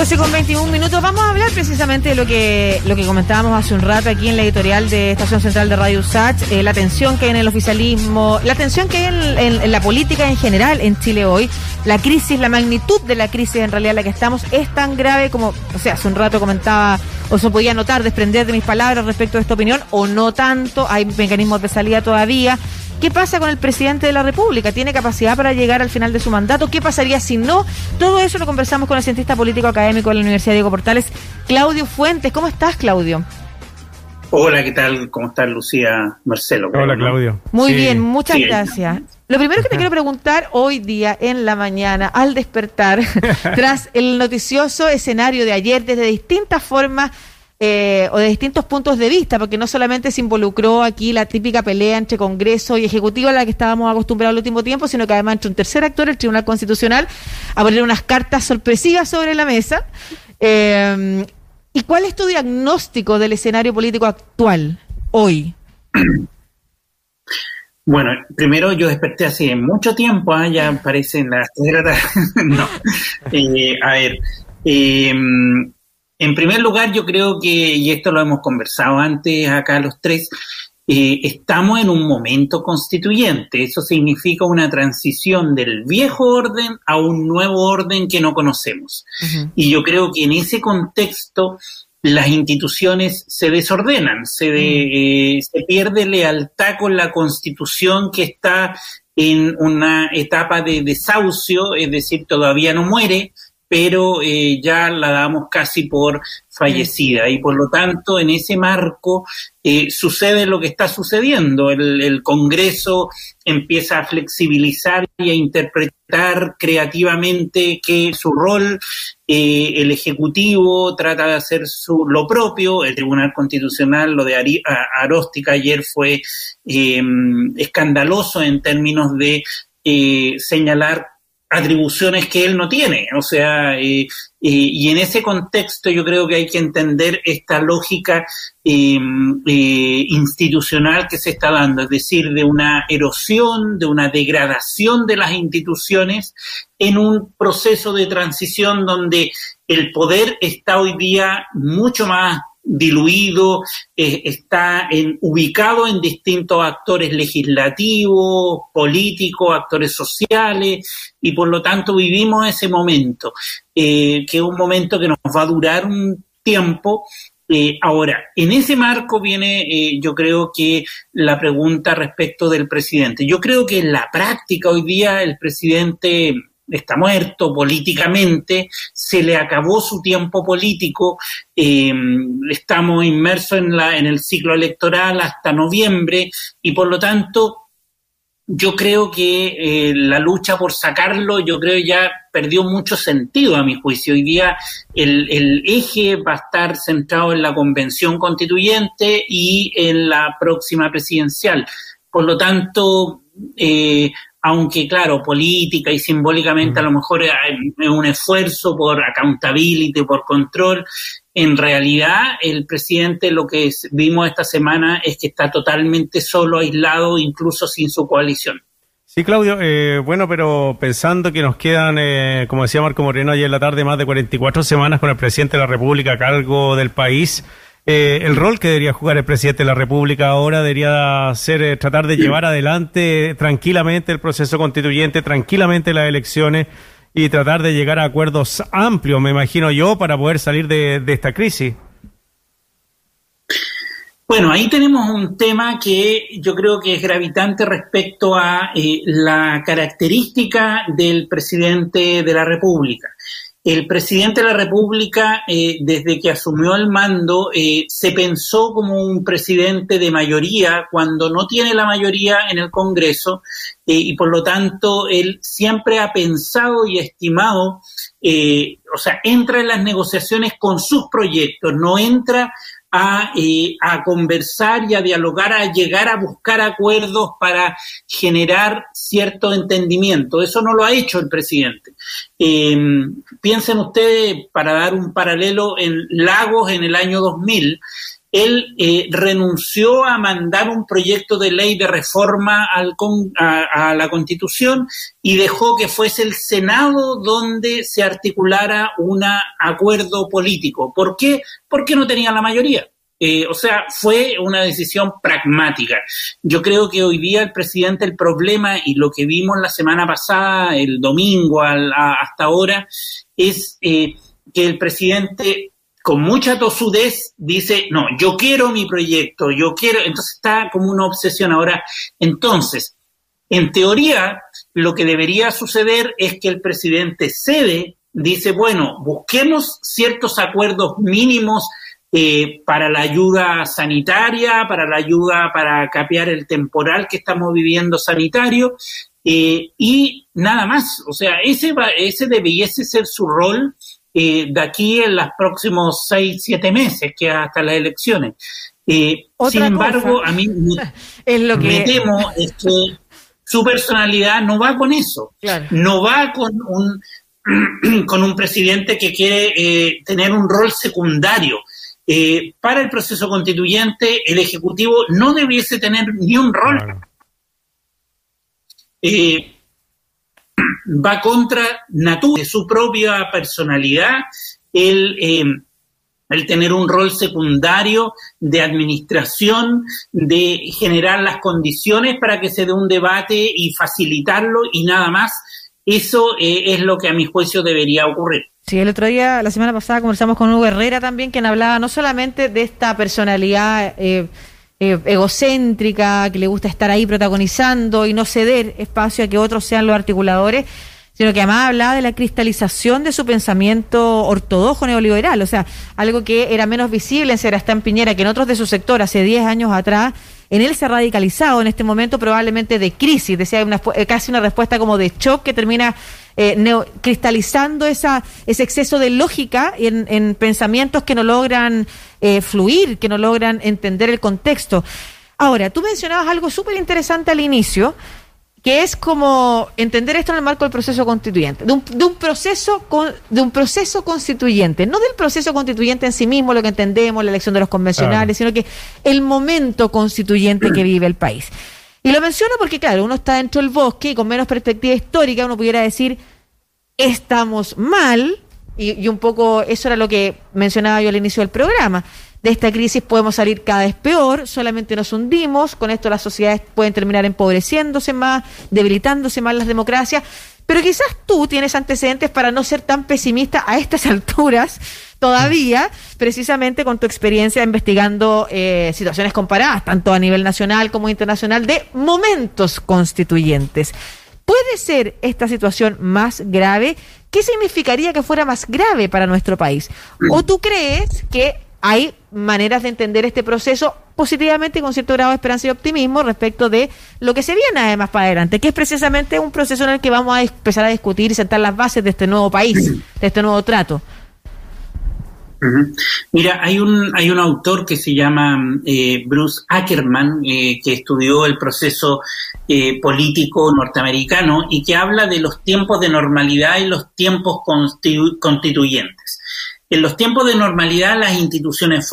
12 con 21 minutos. Vamos a hablar precisamente de lo que, lo que comentábamos hace un rato aquí en la editorial de Estación Central de Radio USACH, eh, la tensión que hay en el oficialismo, la tensión que hay en, la política en general en Chile hoy, la crisis, la magnitud de la crisis en realidad en la que estamos es tan grave como, o sea, hace un rato comentaba, o se podía notar, desprender de mis palabras respecto a esta opinión, o no tanto, hay mecanismos de salida todavía. ¿Qué pasa con el presidente de la República? ¿Tiene capacidad para llegar al final de su mandato? ¿Qué pasaría si no? Todo eso lo conversamos con el cientista político académico de la Universidad Diego Portales, Claudio Fuentes. ¿Cómo estás, Claudio? Hola, ¿qué tal? ¿Cómo estás, Lucía Marcelo? Hola, Claudio. Muy bien, muchas gracias. Lo primero que te quiero preguntar hoy día en la mañana, al despertar, tras el noticioso escenario de ayer, desde distintas formas eh, o de distintos puntos de vista, porque no solamente se involucró aquí la típica pelea entre Congreso y Ejecutivo a la que estábamos acostumbrados el último tiempo, sino que además entre un tercer actor, el Tribunal Constitucional, a poner unas cartas sorpresivas sobre la mesa. Eh, ¿Y cuál es tu diagnóstico del escenario político actual, hoy? Bueno, primero yo desperté hace mucho tiempo, ¿ah? ya parecen las no, eh, a ver, eh, en primer lugar, yo creo que, y esto lo hemos conversado antes acá los tres, eh, estamos en un momento constituyente. Eso significa una transición del viejo orden a un nuevo orden que no conocemos. Y yo creo que en ese contexto las instituciones se desordenan, se, eh, se pierde lealtad con la constitución que está en una etapa de desahucio, es decir, todavía no muere, pero eh, ya la damos casi por fallecida y por lo tanto en ese marco eh, sucede lo que está sucediendo. El, Congreso empieza a flexibilizar y a interpretar creativamente que su rol, eh, el Ejecutivo trata de hacer su, lo propio, el Tribunal Constitucional, lo de Ari, Aróstica ayer fue escandaloso en términos de señalar atribuciones que él no tiene. O sea, eh, y en ese contexto yo creo que hay que entender esta lógica institucional que se está dando, es decir, de una erosión, de una degradación de las instituciones en un proceso de transición donde el poder está hoy día mucho más diluido, eh, está en, ubicado en distintos actores legislativos, políticos, actores sociales, y por lo tanto vivimos ese momento, eh, que es un momento que nos va a durar un tiempo. Eh, ahora, en ese marco viene, yo creo que la pregunta respecto del presidente. Yo creo que en la práctica hoy día el presidente está muerto políticamente, se le acabó su tiempo político, eh, estamos inmersos en, la, en el ciclo electoral hasta noviembre y por lo tanto yo creo que eh, la lucha por sacarlo, yo creo ya perdió mucho sentido a mi juicio. Hoy día el, el, eje va a estar centrado en la convención constituyente y en la próxima presidencial. Por lo tanto, eh, aunque claro, política y simbólicamente a lo mejor es un esfuerzo por accountability, por control, en realidad el presidente lo que vimos esta semana es que está totalmente solo, aislado, incluso sin su coalición. Sí, Claudio, eh, bueno, pero pensando que nos quedan, eh, como decía Marco Moreno ayer en la tarde, más de 44 semanas con el presidente de la República a cargo del país, eh, el rol que debería jugar el presidente de la República ahora debería ser eh, tratar de llevar adelante tranquilamente el proceso constituyente, tranquilamente las elecciones y tratar de llegar a acuerdos amplios, me imagino yo, para poder salir de, esta crisis. Bueno, ahí tenemos un tema que yo creo que es gravitante respecto a eh, la característica del presidente de la República el presidente de la República, eh, desde que asumió el mando, eh, se pensó como un presidente de mayoría cuando no tiene la mayoría en el Congreso eh, y por lo tanto él siempre ha pensado y estimado, o sea, entra en las negociaciones con sus proyectos, no entra a, eh, a, conversar y a dialogar, a llegar a buscar acuerdos para generar cierto entendimiento. Eso no lo ha hecho el presidente. Eh, piensen ustedes, para dar un paralelo, en Lagos en el año 2000, él eh, renunció a mandar un proyecto de ley de reforma al a, la Constitución y dejó que fuese el Senado donde se articulara un acuerdo político. ¿Por qué? Porque no tenía la mayoría. Eh, o sea, fue una decisión pragmática. Yo creo que hoy día el presidente, el problema y lo que vimos la semana pasada, el domingo hasta ahora, es eh, que el presidente con mucha tosudez dice, no, yo quiero mi proyecto, yo quiero, entonces está como una obsesión. Ahora, entonces, en teoría, lo que debería suceder es que el presidente cede, dice, bueno, busquemos ciertos acuerdos mínimos eh, para la ayuda sanitaria, para la ayuda para capear el temporal que estamos viviendo sanitario, eh, y nada más. O sea, ese, va, ese debiese ser su rol eh, de aquí en los próximos seis, siete meses, que hasta las elecciones. sin embargo, a mí es lo que... me temo es que su personalidad no va con eso, no va con un, con un presidente que quiere tener un rol secundario. Eh, para el proceso constituyente el Ejecutivo no debiese tener ni un rol. Eh, va contra natura, de su propia personalidad, el, eh, el tener un rol secundario de administración, de generar las condiciones para que se dé un debate y facilitarlo y nada más. Eso es lo que a mi juicio debería ocurrir. Sí, el otro día, la semana pasada, conversamos con Hugo Herrera también, quien hablaba no solamente de esta personalidad eh, eh, egocéntrica, que le gusta estar ahí protagonizando y no ceder espacio a que otros sean los articuladores, sino que además hablaba de la cristalización de su pensamiento ortodoxo neoliberal, o sea, algo que era menos visible en Sebastián Piñera que en otros de su sector hace 10 años atrás, en él se ha radicalizado en este momento probablemente de crisis, decía una, eh, casi una respuesta como de shock que termina eh, cristalizando esa, ese exceso de lógica en, pensamientos que no logran eh, fluir, que no logran entender el contexto. Ahora, tú mencionabas algo súper interesante al inicio, que es como entender esto en el marco del proceso constituyente, de un, de un proceso de un proceso constituyente, no del proceso constituyente en sí mismo, lo que entendemos, la elección de los convencionales, sino que el momento constituyente que vive el país. Y lo menciono porque, claro, uno está dentro del bosque y con menos perspectiva histórica uno pudiera decir, estamos mal, y, un poco eso era lo que mencionaba yo al inicio del programa. De esta crisis podemos salir cada vez peor, solamente nos hundimos, con esto las sociedades pueden terminar empobreciéndose más, debilitándose más las democracias, pero quizás tú tienes antecedentes para no ser tan pesimista a estas alturas todavía, precisamente con tu experiencia investigando eh, situaciones comparadas, tanto a nivel nacional como internacional, de momentos constituyentes. ¿Puede ser esta situación más grave? ¿Qué significaría que fuera más grave para nuestro país? ¿O tú crees que hay maneras de entender este proceso positivamente con cierto grado de esperanza y optimismo respecto de lo que se viene además para adelante, que es precisamente un proceso en el que vamos a empezar a discutir y sentar las bases de este nuevo país, de este nuevo trato? Mira, hay un, hay un autor que se llama eh, Bruce Ackerman, eh, que estudió el proceso eh, político norteamericano y que habla de los tiempos de normalidad y los tiempos constituyentes. En los tiempos de normalidad las instituciones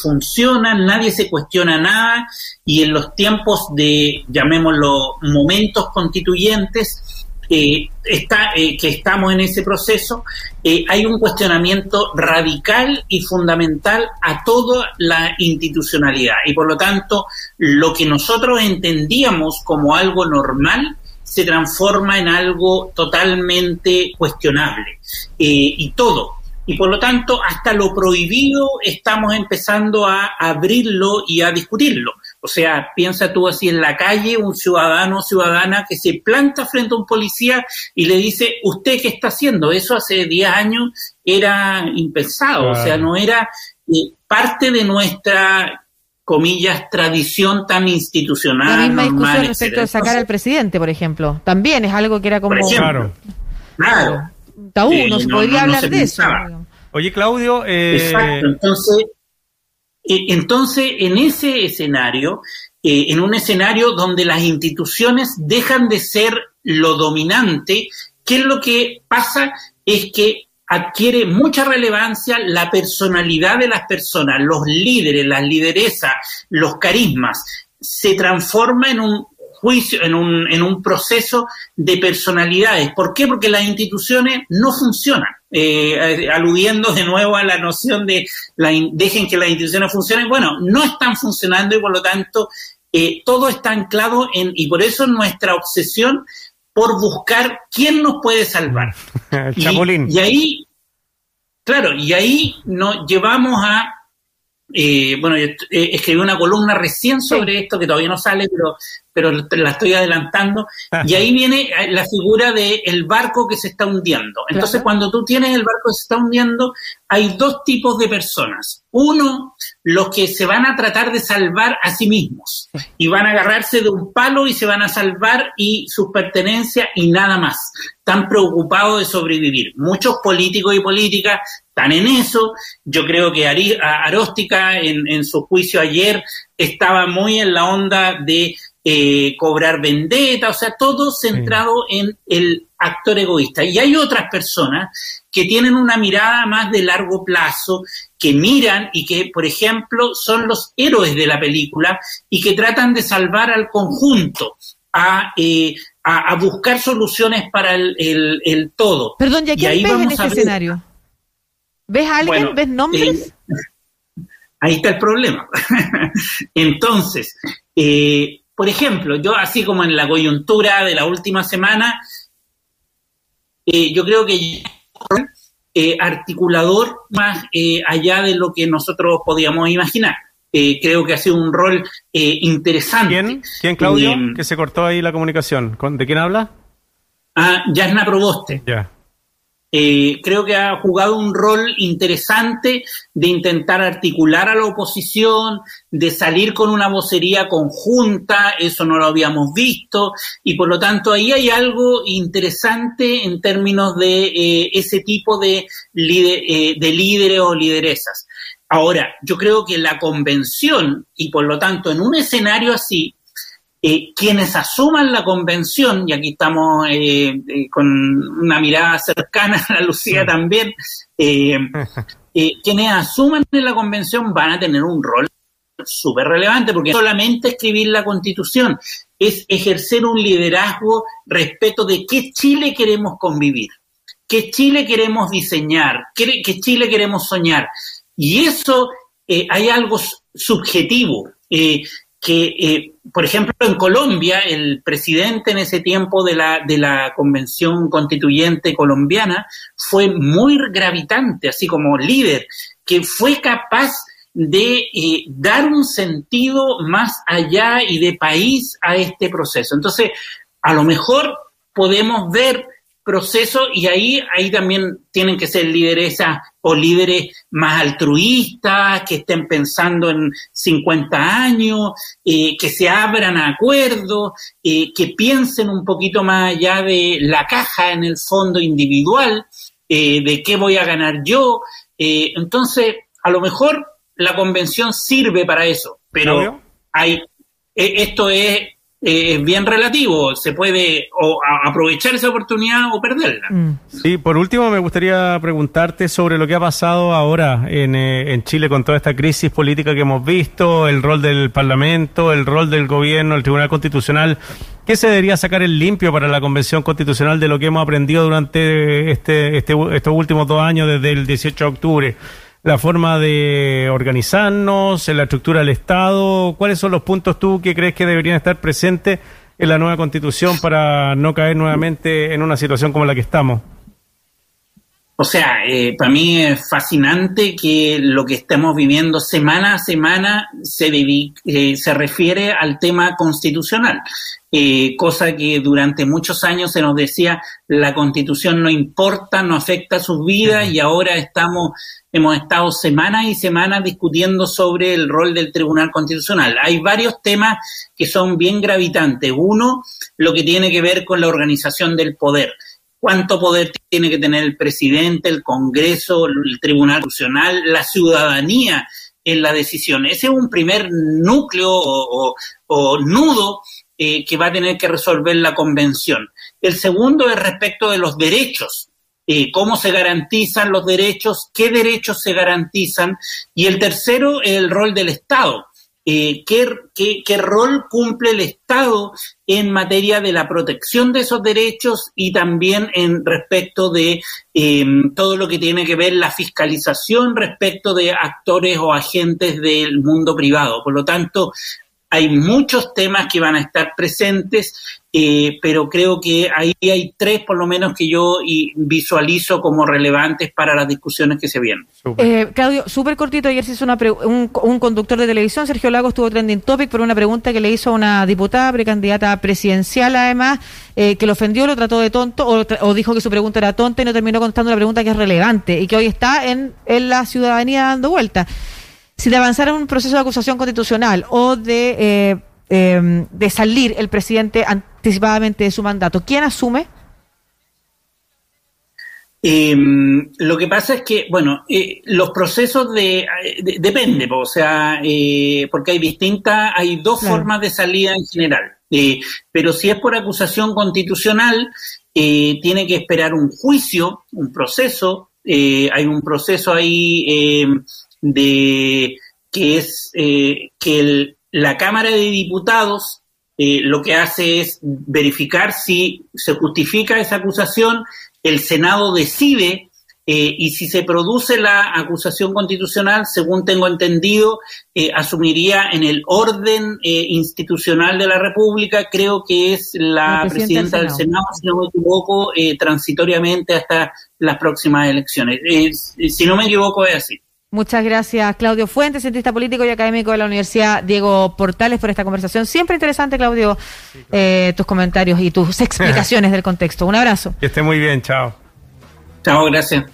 funcionan, nadie se cuestiona nada y en los tiempos de, llamémoslo, momentos constituyentes, eh, está, eh, que estamos en ese proceso, eh, hay un cuestionamiento radical y fundamental a toda la institucionalidad. Y por lo tanto, lo que nosotros entendíamos como algo normal se transforma en algo totalmente cuestionable. y todo, y por lo tanto hasta lo prohibido estamos empezando a abrirlo y a discutirlo. O sea, piensa tú así en la calle, un ciudadano o ciudadana que se planta frente a un policía y le dice, ¿usted qué está haciendo? Eso hace 10 años era impensado, o sea, no era eh, parte de nuestra comillas, tradición tan institucional. La misma discusión respecto de sacar al presidente, por ejemplo. También es algo que era como... claro. Claro. Tabú, no se podría hablar de eso. Oye, Claudio... Eh... Exacto, entonces eh, entonces, en ese escenario, eh, en un escenario donde las instituciones dejan de ser lo dominante, ¿qué es lo que pasa? Es que adquiere mucha relevancia la personalidad de las personas, los líderes, las lideresas, los carismas. Se transforma en un juicio, en un, en un proceso de personalidades. ¿Por qué? Porque las instituciones no funcionan. Eh, aludiendo de nuevo a la noción de la, dejen que las instituciones funcionen, bueno, no están funcionando y por lo tanto eh, todo está anclado en, y por eso nuestra obsesión por buscar quién nos puede salvar. y, y, ahí, claro, y ahí nos llevamos a eh, bueno, yo eh, escribí una columna recién sobre esto que todavía no sale, pero, pero la estoy adelantando. y ahí viene eh, la figura del el barco que se está hundiendo. Entonces, cuando tú tienes el barco que se está hundiendo, hay dos tipos de personas. Uno, los que se van a tratar de salvar a sí mismos y van a agarrarse de un palo y se van a salvar y sus pertenencias y nada más. Están preocupados de sobrevivir. Muchos políticos y políticas están en eso. Yo creo que Aróstica en, su juicio ayer estaba muy en la onda de eh, cobrar vendetta, o sea, todo centrado en el actor egoísta. Y hay otras personas que tienen una mirada más de largo plazo, que miran y que, por ejemplo, son los héroes de la película y que tratan de salvar al conjunto, a, eh, a, buscar soluciones para el, todo. Perdón, ¿y, ahí ves en este escenario? ¿Ves a alguien? ¿Ves nombres? Eh, ahí está el problema. Entonces, eh, por ejemplo, yo así como en la coyuntura de la última semana, eh, yo creo que articulador más allá de lo que nosotros podíamos imaginar. creo que ha sido un rol interesante. ¿Quién? ¿Quién, Claudio? que se cortó ahí la comunicación. ¿De quién habla? Ah, Yasna Proboste. Ya. Eh, creo que ha jugado un rol interesante de intentar articular a la oposición, de salir con una vocería conjunta, eso no lo habíamos visto, y por lo tanto ahí hay algo interesante en términos de eh, ese tipo de, eh, de líderes o lideresas. Ahora, yo creo que la convención, y por lo tanto en un escenario así, eh, quienes asuman la convención, y aquí estamos eh, eh, con una mirada cercana a la Lucía también, quienes asuman en la convención van a tener un rol súper relevante, porque solamente escribir la constitución es ejercer un liderazgo respecto de qué Chile queremos convivir, qué Chile queremos diseñar, qué, qué Chile queremos soñar. Y eso hay algo subjetivo que, eh, por ejemplo, en Colombia, el presidente en ese tiempo de la, de la Convención Constituyente colombiana fue muy gravitante, así como líder, que fue capaz de eh, dar un sentido más allá y de país a este proceso. Entonces, a lo mejor podemos ver proceso y ahí, ahí también tienen que ser lideresas o líderes más altruistas, que estén pensando en 50 años, eh, que se abran a acuerdos, eh, que piensen un poquito más allá de la caja en el fondo individual, eh, de qué voy a ganar yo. entonces, a lo mejor la convención sirve para eso, pero hay, esto es eh, es bien relativo, se puede o aprovechar esa oportunidad o perderla. Mm. Sí, por último me gustaría preguntarte sobre lo que ha pasado ahora en, eh, en, Chile con toda esta crisis política que hemos visto, el rol del Parlamento, el rol del gobierno, el Tribunal Constitucional. ¿Qué se debería sacar el limpio para la Convención Constitucional de lo que hemos aprendido durante este, este, estos últimos dos años desde el 18 de octubre? La forma de organizarnos, en la estructura del Estado. ¿Cuáles son los puntos tú que crees que deberían estar presentes en la nueva constitución para no caer nuevamente en una situación como la que estamos? O sea, eh, para mí es fascinante que lo que estemos viviendo semana a semana se, eh, se refiere al tema constitucional. Eh, cosa que durante muchos años se nos decía la constitución no importa, no afecta a sus vidas y ahora estamos, hemos estado semanas y semanas discutiendo sobre el rol del Tribunal Constitucional. Hay varios temas que son bien gravitantes. Uno, lo que tiene que ver con la organización del poder. ¿Cuánto poder tiene que tener el presidente, el Congreso, el Tribunal Constitucional, la ciudadanía en la decisión? Ese es un primer núcleo o, nudo eh, que va a tener que resolver la convención. El segundo es respecto de los derechos. eh, cómo se garantizan los derechos, qué derechos se garantizan, y el tercero, el rol del Estado. Eh, ¿qué, rol cumple el Estado en materia de la protección de esos derechos y también en respecto de em, todo lo que tiene que ver la fiscalización respecto de actores o agentes del mundo privado. Por lo tanto, hay muchos temas que van a estar presentes eh, pero creo que ahí hay tres por lo menos que yo visualizo como relevantes para las discusiones que se vienen. Eh, Claudio, súper cortito, ayer se hizo una un, conductor de televisión, Sergio Lago, estuvo trending topic por una pregunta que le hizo a una diputada precandidata presidencial además, eh, que lo ofendió, lo trató de tonto o, dijo que su pregunta era tonta y no terminó contestando una pregunta que es relevante y que hoy está en, en la ciudadanía dando vuelta. Si de avanzar en un proceso de acusación constitucional o de... Eh, Em, de salir el presidente anticipadamente de su mandato, ¿quién asume? Em, lo que pasa es que, bueno, eh, los procesos de, depende, o sea, eh, porque hay distintas, hay dos formas de salida en general. Eh, pero si es por acusación constitucional, tiene que esperar un juicio, un proceso. hay un proceso ahí em, de que es que el, la Cámara de Diputados eh, lo que hace es verificar si se justifica esa acusación, el Senado decide eh, y si se produce la acusación constitucional, según tengo entendido, eh, asumiría en el orden institucional de la República, creo que es la, presidenta, del Senado, si no me equivoco, transitoriamente hasta las próximas elecciones. si no me equivoco, es así. Muchas gracias, Claudio Fuentes, cientista político y académico de la Universidad Diego Portales, por esta conversación. Siempre interesante, Claudio, eh, tus comentarios y tus explicaciones del contexto. Un abrazo. Que esté muy bien, chao. Chao, gracias.